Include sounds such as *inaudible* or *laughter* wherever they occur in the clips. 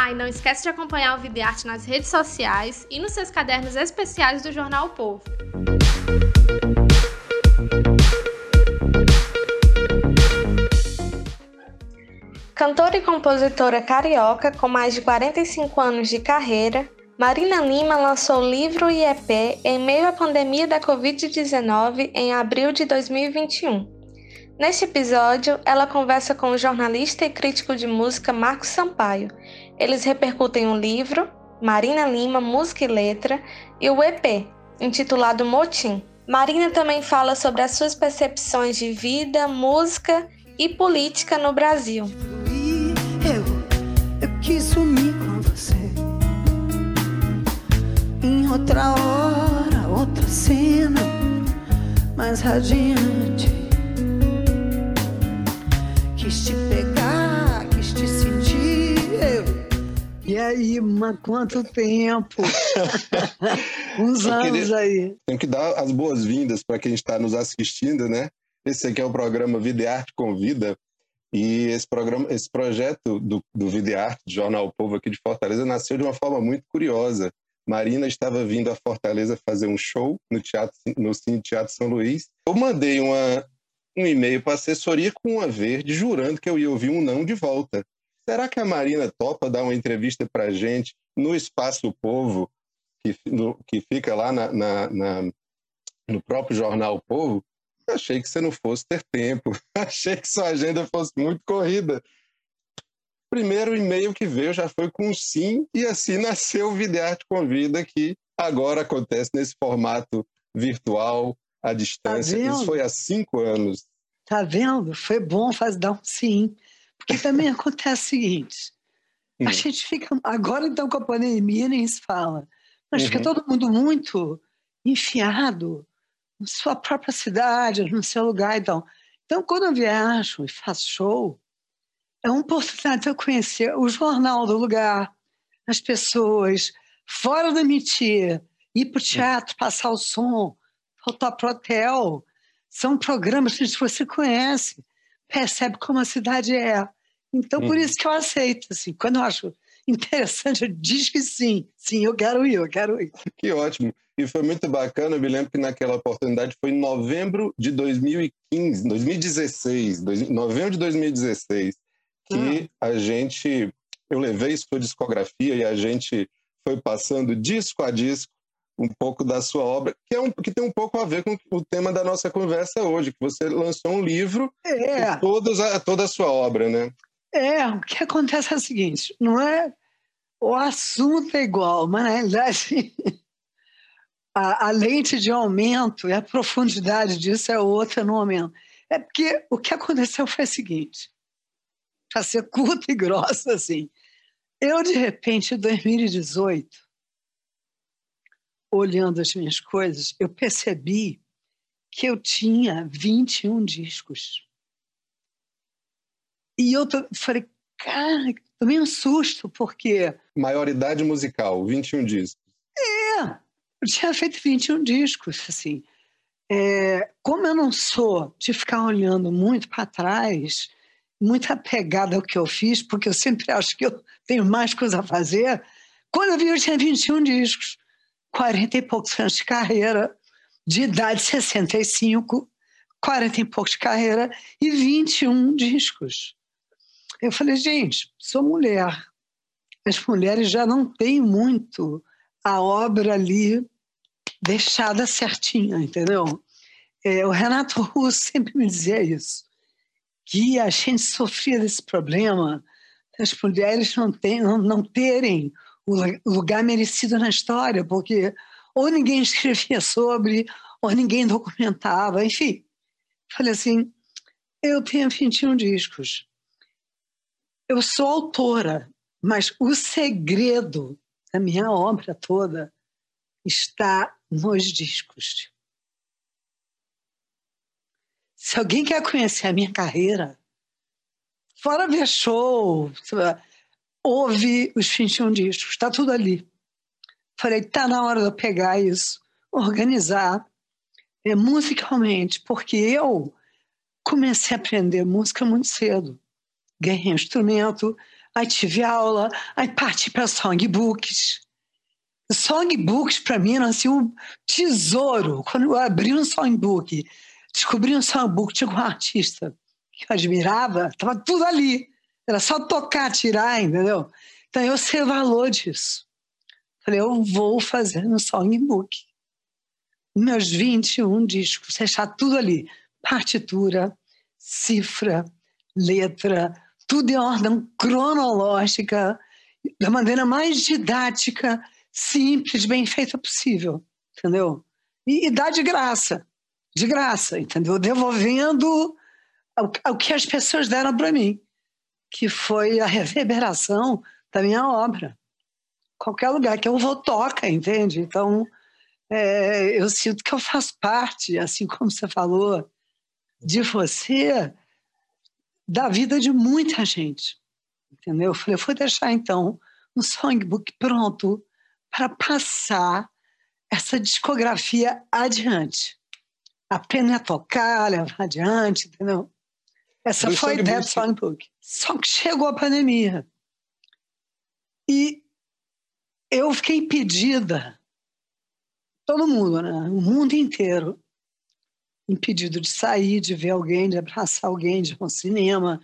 Ah, e não esquece de acompanhar o Vida e Arte nas redes sociais e nos seus cadernos especiais do jornal o Povo. Cantora e compositora carioca com mais de 45 anos de carreira, Marina Lima lançou livro e EP em meio à pandemia da Covid-19 em abril de 2021. Neste episódio, ela conversa com o jornalista e crítico de música Marcos Sampaio. Eles repercutem o livro, Marina Lima, Música e Letra, e o EP, intitulado Motim. Marina também fala sobre as suas percepções de vida, música e política no Brasil. Eu, eu quis sumir com você em outra hora, outra cena, mais radiante. E aí, mas quanto tempo? *laughs* Uns Eu anos queria, aí. Tem que dar as boas-vindas para quem está nos assistindo, né? Esse aqui é o programa Vida e Arte Convida. E esse programa, esse projeto do, do Vida e Arte, do Jornal Povo aqui de Fortaleza, nasceu de uma forma muito curiosa. Marina estava vindo a Fortaleza fazer um show no teatro no Cine Teatro São Luís. Eu mandei uma, um e-mail para a assessoria com uma verde, jurando que eu ia ouvir um não de volta. Será que a Marina topa dar uma entrevista para a gente no Espaço Povo, que, no, que fica lá na, na, na, no próprio jornal Povo? Eu achei que você não fosse ter tempo, *laughs* achei que sua agenda fosse muito corrida primeiro e-mail que veio já foi com sim, e assim *laughs* nasceu o Videarte Convida, que agora acontece nesse formato virtual, à distância. Tá Isso foi há cinco anos. Tá vendo? Foi bom fazer dar um sim. Porque também *laughs* acontece o seguinte: a hum. gente fica. Agora, então, com a pandemia, nem se fala. Mas uhum. fica todo mundo muito enfiado na sua própria cidade, no seu lugar. Então, então quando eu viajo e faço show, é uma oportunidade de eu conhecer o jornal do lugar, as pessoas, fora da mentira, ir para o teatro, passar o som, voltar para o hotel. São programas que você conhece, percebe como a cidade é. Então, por uhum. isso que eu aceito. Assim, quando eu acho interessante, eu digo que sim. Sim, eu quero ir, eu quero ir. Que ótimo. E foi muito bacana, eu me lembro que naquela oportunidade foi em novembro de 2015, 2016, novembro de 2016 que ah. a gente, eu levei sua discografia e a gente foi passando disco a disco um pouco da sua obra, que, é um, que tem um pouco a ver com o tema da nossa conversa hoje, que você lançou um livro é. todos a, toda a sua obra, né? É, o que acontece é o seguinte, não é o assunto é igual, mas na realidade *laughs* a, a lente de aumento e a profundidade disso é outra no momento. É porque o que aconteceu foi o seguinte, para ser curta e grossa assim. Eu, de repente, em 2018, olhando as minhas coisas, eu percebi que eu tinha 21 discos. E eu falei, cara, tomei um susto, porque. Maioridade musical, 21 discos. É, eu tinha feito 21 discos, assim. É, como eu não sou de ficar olhando muito para trás, muito apegada ao que eu fiz, porque eu sempre acho que eu tenho mais coisa a fazer. Quando eu vi, eu tinha 21 discos, 40 e poucos anos de carreira, de idade 65, 40 e poucos de carreira e 21 discos. Eu falei, gente, sou mulher. As mulheres já não têm muito a obra ali deixada certinha, entendeu? É, o Renato *laughs* Russo sempre me dizia isso que a gente sofria desse problema das mulheres não, tem, não, não terem o lugar merecido na história, porque ou ninguém escrevia sobre, ou ninguém documentava, enfim. Falei assim, eu tenho 21 discos. Eu sou autora, mas o segredo da minha obra toda está nos discos. Se alguém quer conhecer a minha carreira, fora ver show, ouve os 21 discos, está tudo ali. Falei, tá na hora de eu pegar isso, organizar é, musicalmente, porque eu comecei a aprender música muito cedo. Ganhei um instrumento, aí tive aula, aí parti para songbooks. Songbooks, para mim, era assim, um tesouro. Quando eu abri um songbook, descobri um songbook, tinha um artista que eu admirava, estava tudo ali. Era só tocar, tirar, entendeu? Então eu sei o valor disso. Falei, eu vou fazer um songbook. Meus 21 discos, deixar tudo ali. Partitura, cifra, letra, tudo em ordem cronológica, da maneira mais didática, simples, bem feita possível, entendeu? E, e dá de graça, de graça, entendeu? Devolvendo o, que as pessoas deram para mim, que foi a reverberação da minha obra. Qualquer lugar que eu vou toca, entende? Então, é, eu sinto que eu faço parte, assim como você falou, de você, da vida de muita gente. Entendeu? Eu falei, eu vou deixar então um songbook pronto para passar essa discografia adiante. Aprender a tocar, levar adiante, entendeu? Essa foi a ideia do songbook. Só que chegou a pandemia. E eu fiquei impedida, todo mundo, né? o mundo inteiro, impedido de sair, de ver alguém, de abraçar alguém, de ir ao cinema.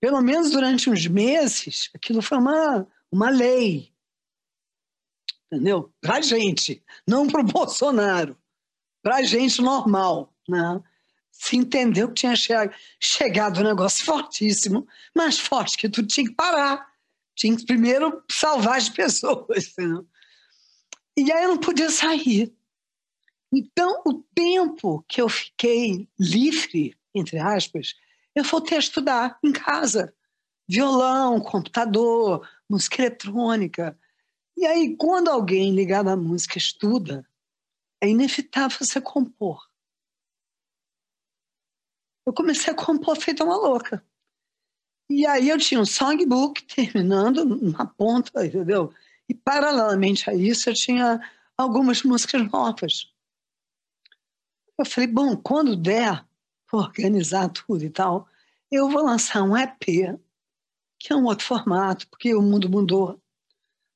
Pelo menos durante uns meses, aquilo foi uma, uma lei. Entendeu? Para gente, não para o *laughs* Bolsonaro. Para gente normal. Né? Se entendeu que tinha chegado um negócio *laughs* fortíssimo, mais forte, que tu tinha que parar. Tinha que primeiro salvar as *laughs* pessoas. Entendeu? E aí eu não podia sair. Então, o tempo que eu fiquei livre, entre aspas, eu voltei a estudar em casa. Violão, computador, música eletrônica. E aí, quando alguém ligado à música estuda, é inevitável você compor. Eu comecei a compor feita uma louca. E aí eu tinha um songbook terminando na ponta, entendeu? E paralelamente a isso eu tinha algumas músicas novas. Eu falei, bom, quando der organizar tudo e tal, eu vou lançar um EP, que é um outro formato, porque o mundo mudou.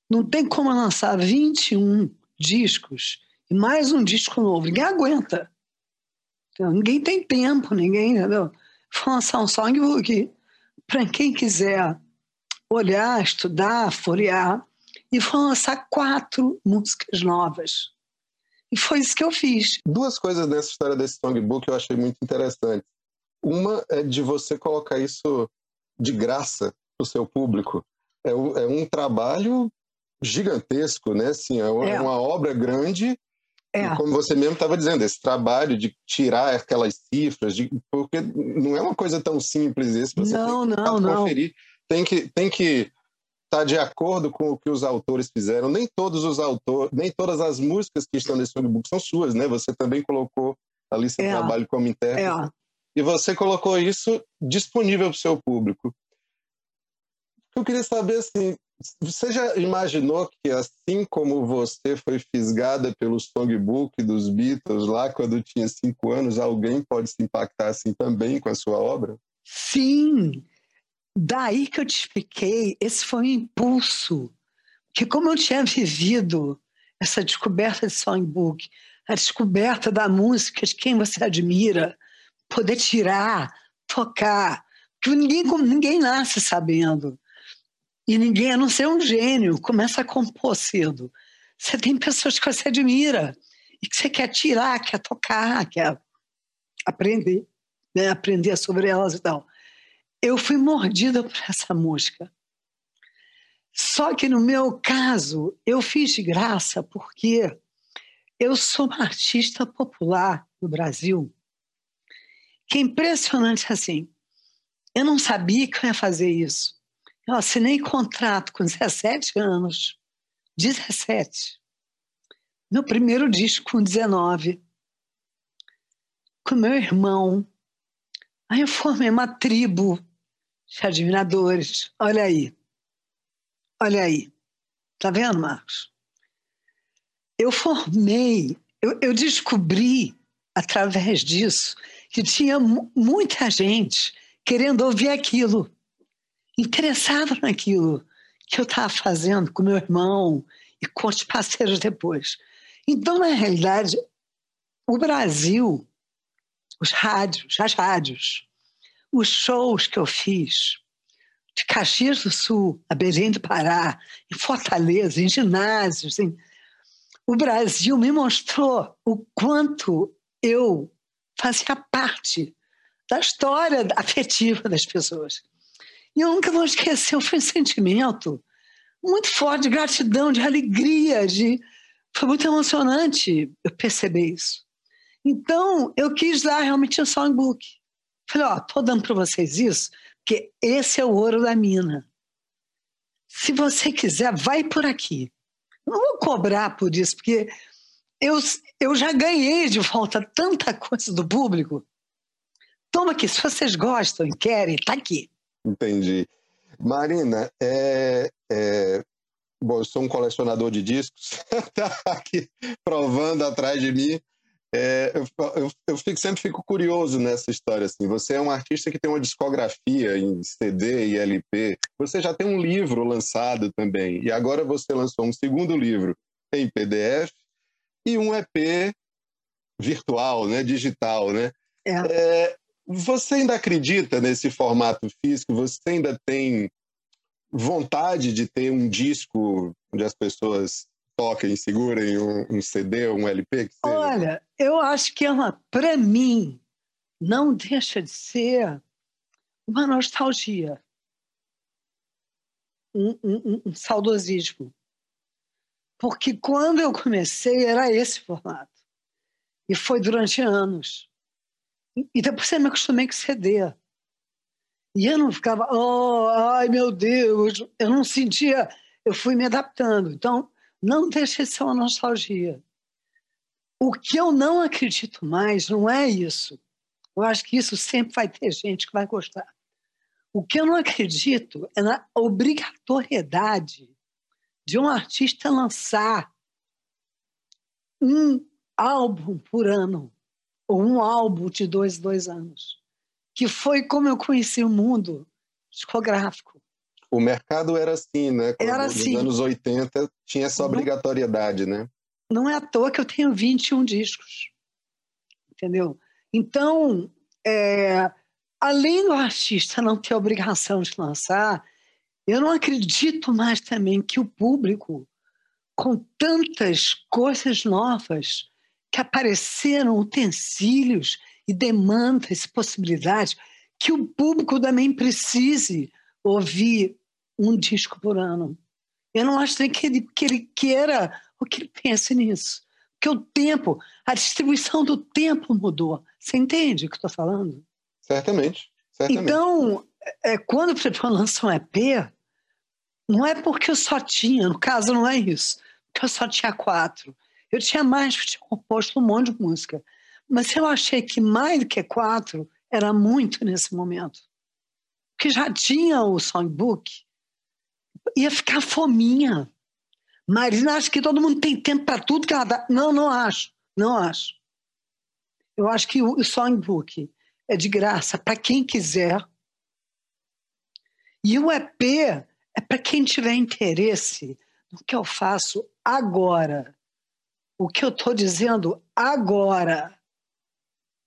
Não tem como lançar 21 discos e mais um disco novo. Ninguém aguenta. Então, ninguém tem tempo, ninguém, entendeu? Vou lançar um songbook para quem quiser olhar, estudar, folhear, e vou lançar quatro músicas novas. E foi isso que eu fiz. Duas coisas dessa história desse songbook eu achei muito interessante. Uma é de você colocar isso de graça para o seu público. É um, é um, trabalho gigantesco, né? Assim, é, uma, é. uma obra grande. É. como você mesmo estava dizendo, esse trabalho de tirar aquelas cifras, de, porque não é uma coisa tão simples isso. Você não, tem que não, não. Conferir, tem que, tem que está de acordo com o que os autores fizeram. Nem todos os autores, nem todas as músicas que estão nesse songbook são suas, né? Você também colocou ali seu é. trabalho como intérprete. É. E você colocou isso disponível para o seu público. Eu queria saber assim, você já imaginou que assim como você foi fisgada pelo songbook dos Beatles lá quando tinha cinco anos, alguém pode se impactar assim também com a sua obra? Sim, Daí que eu te expliquei, esse foi um impulso. Que como eu tinha vivido essa descoberta de songbook, a descoberta da música de quem você admira, poder tirar, tocar, que ninguém, ninguém nasce sabendo. E ninguém, a não ser um gênio, começa a compor cedo. Você tem pessoas que você admira e que você quer tirar, quer tocar, quer aprender, né? aprender sobre elas e tal eu fui mordida por essa mosca. Só que no meu caso, eu fiz de graça porque eu sou uma artista popular no Brasil. Que é impressionante assim. Eu não sabia que eu ia fazer isso. Eu assinei contrato com 17 anos. 17. Meu primeiro disco com 19. Com meu irmão. Aí eu formei uma tribo de admiradores. Olha aí. Olha aí. Tá vendo, Marcos? Eu formei, eu, eu descobri através disso que tinha muita gente querendo ouvir aquilo, interessado naquilo que eu estava fazendo com meu irmão e com os parceiros depois. Então, na realidade, o Brasil, os rádios, as rádios, os shows que eu fiz, de Caxias do Sul a Belém do Pará, em Fortaleza, em ginásios, em... o Brasil me mostrou o quanto eu fazia parte da história afetiva das pessoas. E eu nunca vou esquecer, foi um sentimento muito forte de gratidão, de alegria, de... foi muito emocionante eu perceber isso. Então, eu quis dar realmente um songbook. Falei, ó, tô dando para vocês isso, porque esse é o ouro da mina. Se você quiser, vai por aqui. Não vou cobrar por isso, porque eu, eu já ganhei de volta tanta coisa do público. Toma aqui, se vocês gostam e querem, tá aqui. Entendi. Marina, é, é... Bom, eu sou um colecionador de discos, *laughs* tá aqui provando atrás de mim. É, eu, eu, eu fico, sempre fico curioso nessa história. Assim. Você é um artista que tem uma discografia em CD e LP. Você já tem um livro lançado também. E agora você lançou um segundo livro em PDF e um EP virtual, né, digital, né? É. É, você ainda acredita nesse formato físico? Você ainda tem vontade de ter um disco onde as pessoas toquem, segurem um, um CD, um LP? Olha, eu acho que uma, para mim, não deixa de ser uma nostalgia, um, um, um saudosismo. Porque quando eu comecei era esse formato. E foi durante anos. E depois eu me acostumei com CD. E eu não ficava, oh, ai meu Deus, eu não sentia, eu fui me adaptando. Então, não deixa de ser uma nostalgia. O que eu não acredito mais não é isso. Eu acho que isso sempre vai ter gente que vai gostar. O que eu não acredito é na obrigatoriedade de um artista lançar um álbum por ano ou um álbum de dois, dois anos, que foi como eu conheci o mundo discográfico. O mercado era assim, né? Quando, era assim. Nos anos 80 tinha essa obrigatoriedade, não, né? Não é à toa que eu tenho 21 discos, entendeu? Então, é, além do artista não ter obrigação de lançar, eu não acredito mais também que o público, com tantas coisas novas, que apareceram utensílios e demandas possibilidades que o público também precise ouvir um disco por ano. Eu não acho nem que ele, que ele queira ou que ele pense nisso. Porque o tempo, a distribuição do tempo mudou. Você entende o que eu estou falando? Certamente. certamente. Então, é, quando o Prepon lança um EP, não é porque eu só tinha, no caso não é isso, porque eu só tinha quatro. Eu tinha mais, eu tinha composto um monte de música. Mas eu achei que mais do que quatro era muito nesse momento. Porque já tinha o songbook, ia ficar fominha. Marina acha que todo mundo tem tempo para tudo que ela dá. Não, não acho. Não acho. Eu acho que o songbook é de graça para quem quiser. E o EP é para quem tiver interesse no que eu faço agora o que eu estou dizendo agora,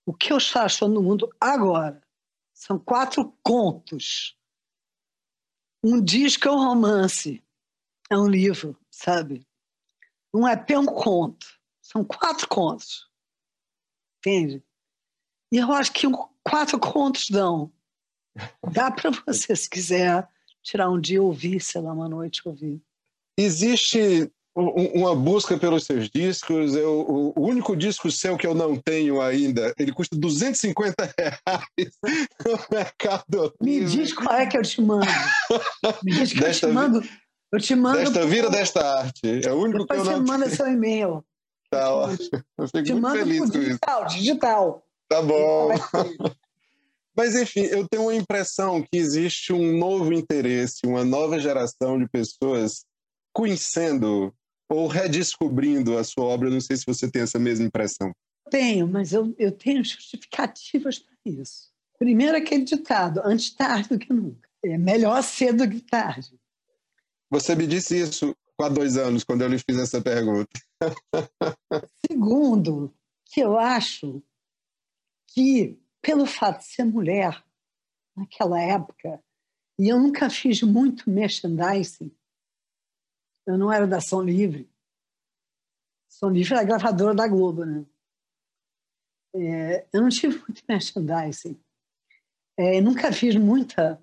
o que eu estou achando no mundo agora, são quatro contos. Um disco é um romance, é um livro, sabe? Um EP é um conto. São quatro contos. Entende? E eu acho que quatro contos dão. Dá para você, se quiser, tirar um dia ouvir, sei lá, uma noite ouvir. Existe uma busca pelos seus discos. Eu, o único disco seu que eu não tenho ainda, ele custa 250 reais *laughs* no Mercado Me diz qual é que eu te mando. Me diz que desta eu te mando. Eu te mando. Desta vira desta arte. É o único Depois que eu não. Você manda seu e-mail. Tá ótimo. Eu fico te muito feliz com digital, isso. Digital. Tá bom. *laughs* Mas, enfim, eu tenho a impressão que existe um novo interesse, uma nova geração de pessoas conhecendo ou redescobrindo a sua obra. Não sei se você tem essa mesma impressão. Tenho, mas eu, eu tenho justificativas para isso. Primeiro, aquele ditado: antes tarde do que nunca. É melhor cedo do que tarde. Você me disse isso há dois anos, quando eu lhe fiz essa pergunta. *laughs* Segundo, que eu acho que, pelo fato de ser mulher, naquela época, e eu nunca fiz muito merchandising, eu não era da Ação Livre. Ação Livre era a gravadora da Globo, né? É, eu não tive *laughs* muito merchandising. É, nunca fiz muita.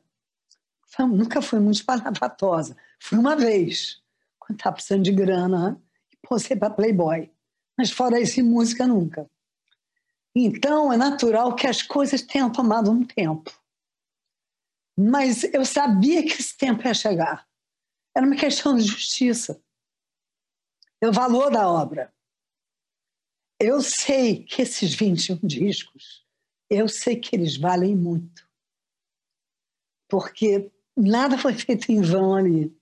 Nunca fui muito espalhafatosa. Fui uma vez, quando estava precisando de grana, e postei para Playboy. Mas fora isso, música nunca. Então, é natural que as coisas tenham tomado um tempo. Mas eu sabia que esse tempo ia chegar. Era uma questão de justiça. É o valor da obra. Eu sei que esses 21 discos, eu sei que eles valem muito. Porque nada foi feito em vão ali.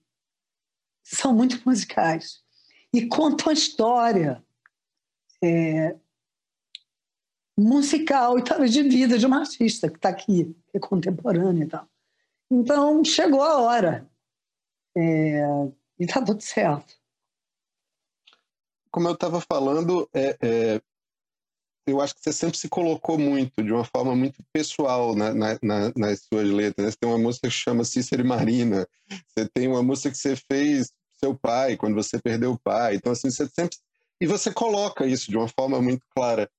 São muito musicais. E contam a história é, musical e talvez de vida de uma artista que está aqui, que é contemporânea e tal. Então, chegou a hora. É, *laughs* e está tudo certo. Como eu estava falando, é, é, eu acho que você sempre se colocou muito, de uma forma muito pessoal na, na, na, nas suas letras. Né? Você tem uma música que chama Cícero e Marina, você tem uma música que você fez seu pai, quando você perdeu o pai. Então, assim, você sempre. E você coloca isso de uma forma muito clara.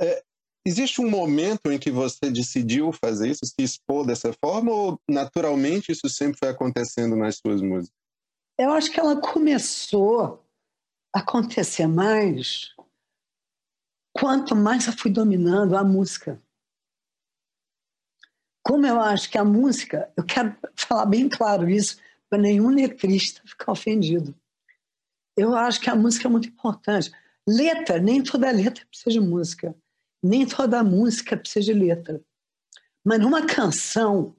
É, Existe um momento em que você decidiu fazer isso, se expor dessa forma, ou naturalmente isso sempre foi acontecendo nas suas músicas? Eu acho que ela começou a acontecer mais quanto mais eu fui dominando a música. Como eu acho que a música, eu quero falar bem claro isso, para nenhum letrista ficar ofendido. Eu acho que a música é muito importante. Letra, nem toda letra precisa de música nem toda música precisa de letra. Mas numa canção,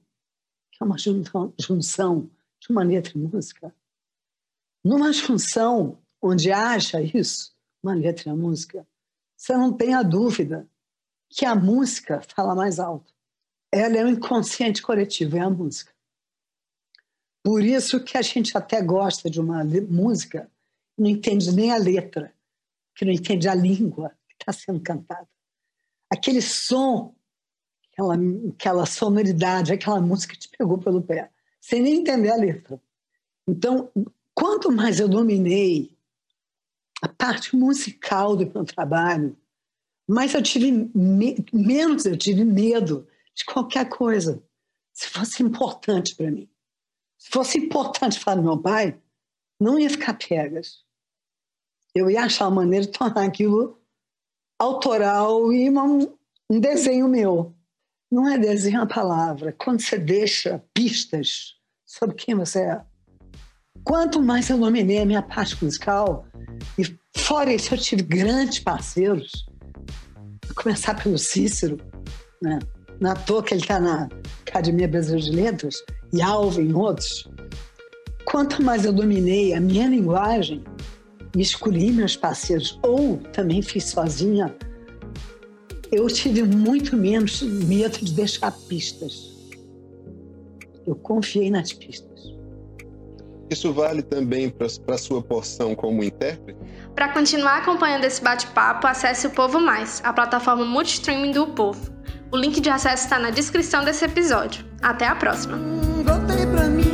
que é uma junção de uma letra e música, numa junção onde haja isso, uma letra e música, você não tem a dúvida que a música fala mais alto. Ela é o inconsciente coletivo, é a música. Por isso que a gente até gosta de uma música, não entende nem a letra, que não entende a língua que está sendo cantada aquele som, aquela, aquela sonoridade, aquela música te pegou pelo pé, sem nem entender a letra. Então, quanto mais eu dominei a parte musical do meu trabalho, mais eu tive me menos eu tive medo de qualquer coisa, se fosse importante para mim. Se fosse importante para meu pai, não ia ficar pegas. Eu ia achar uma maneira de tornar aquilo autoral e uma, um desenho meu. Não é desenho a palavra. Quando você deixa pistas sobre quem você é. Quanto mais eu dominei a minha parte musical, e fora isso eu tive grandes parceiros, a começar pelo Cícero, né? na toa que ele está na Academia Brasileira de Letras, e Alvin outros. Quanto mais eu dominei a minha linguagem, escolhi meus parceiros, ou também fiz sozinha, eu tive muito menos medo de deixar pistas. Eu confiei nas pistas. Isso vale também para a sua porção como intérprete? Para continuar acompanhando esse bate-papo, acesse o Povo Mais, a plataforma multistreaming do Povo. O link de acesso está na descrição desse episódio. Até a próxima! Mim.